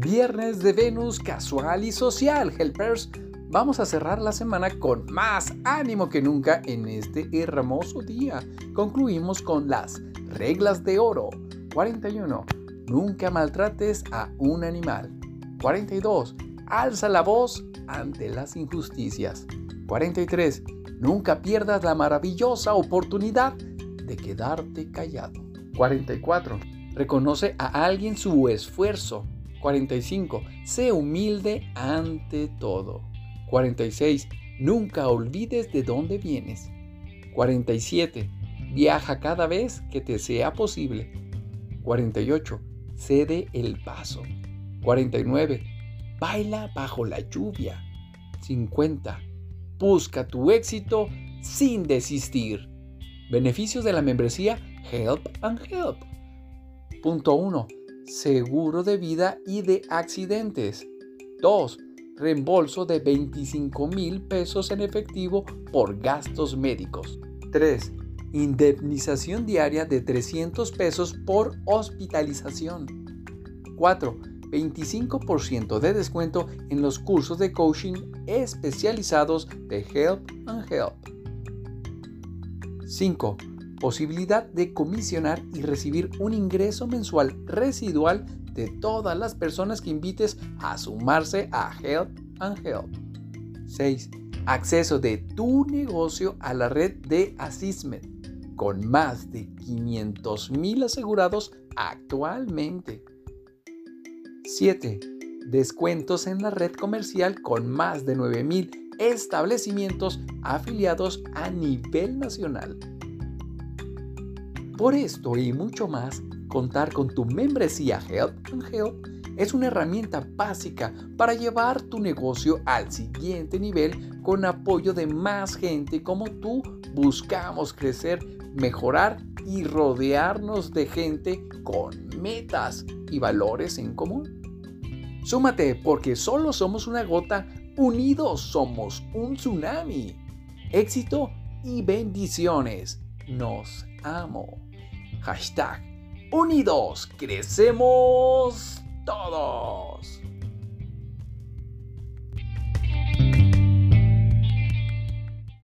Viernes de Venus casual y social, helpers. Vamos a cerrar la semana con más ánimo que nunca en este hermoso día. Concluimos con las reglas de oro. 41. Nunca maltrates a un animal. 42. Alza la voz ante las injusticias. 43. Nunca pierdas la maravillosa oportunidad de quedarte callado. 44. Reconoce a alguien su esfuerzo. 45. Sé humilde ante todo. 46. Nunca olvides de dónde vienes. 47. Viaja cada vez que te sea posible. 48. Cede el paso. 49. Baila bajo la lluvia. 50. Busca tu éxito sin desistir. Beneficios de la membresía Help and Help. Punto 1. Seguro de vida y de accidentes. 2. Reembolso de 25 mil pesos en efectivo por gastos médicos. 3. Indemnización diaria de 300 pesos por hospitalización. 4. 25% de descuento en los cursos de coaching especializados de Help and Help. 5. Posibilidad de comisionar y recibir un ingreso mensual residual de todas las personas que invites a sumarse a Help and Help. 6. Acceso de tu negocio a la red de Assessment con más de 500.000 asegurados actualmente. 7. Descuentos en la red comercial con más de 9.000 establecimientos afiliados a nivel nacional. Por esto y mucho más, contar con tu membresía Help and Help es una herramienta básica para llevar tu negocio al siguiente nivel con apoyo de más gente como tú. Buscamos crecer mejorar y rodearnos de gente con metas y valores en común. Súmate porque solo somos una gota, unidos somos un tsunami. Éxito y bendiciones. Nos amo. Hashtag Unidos crecemos todos.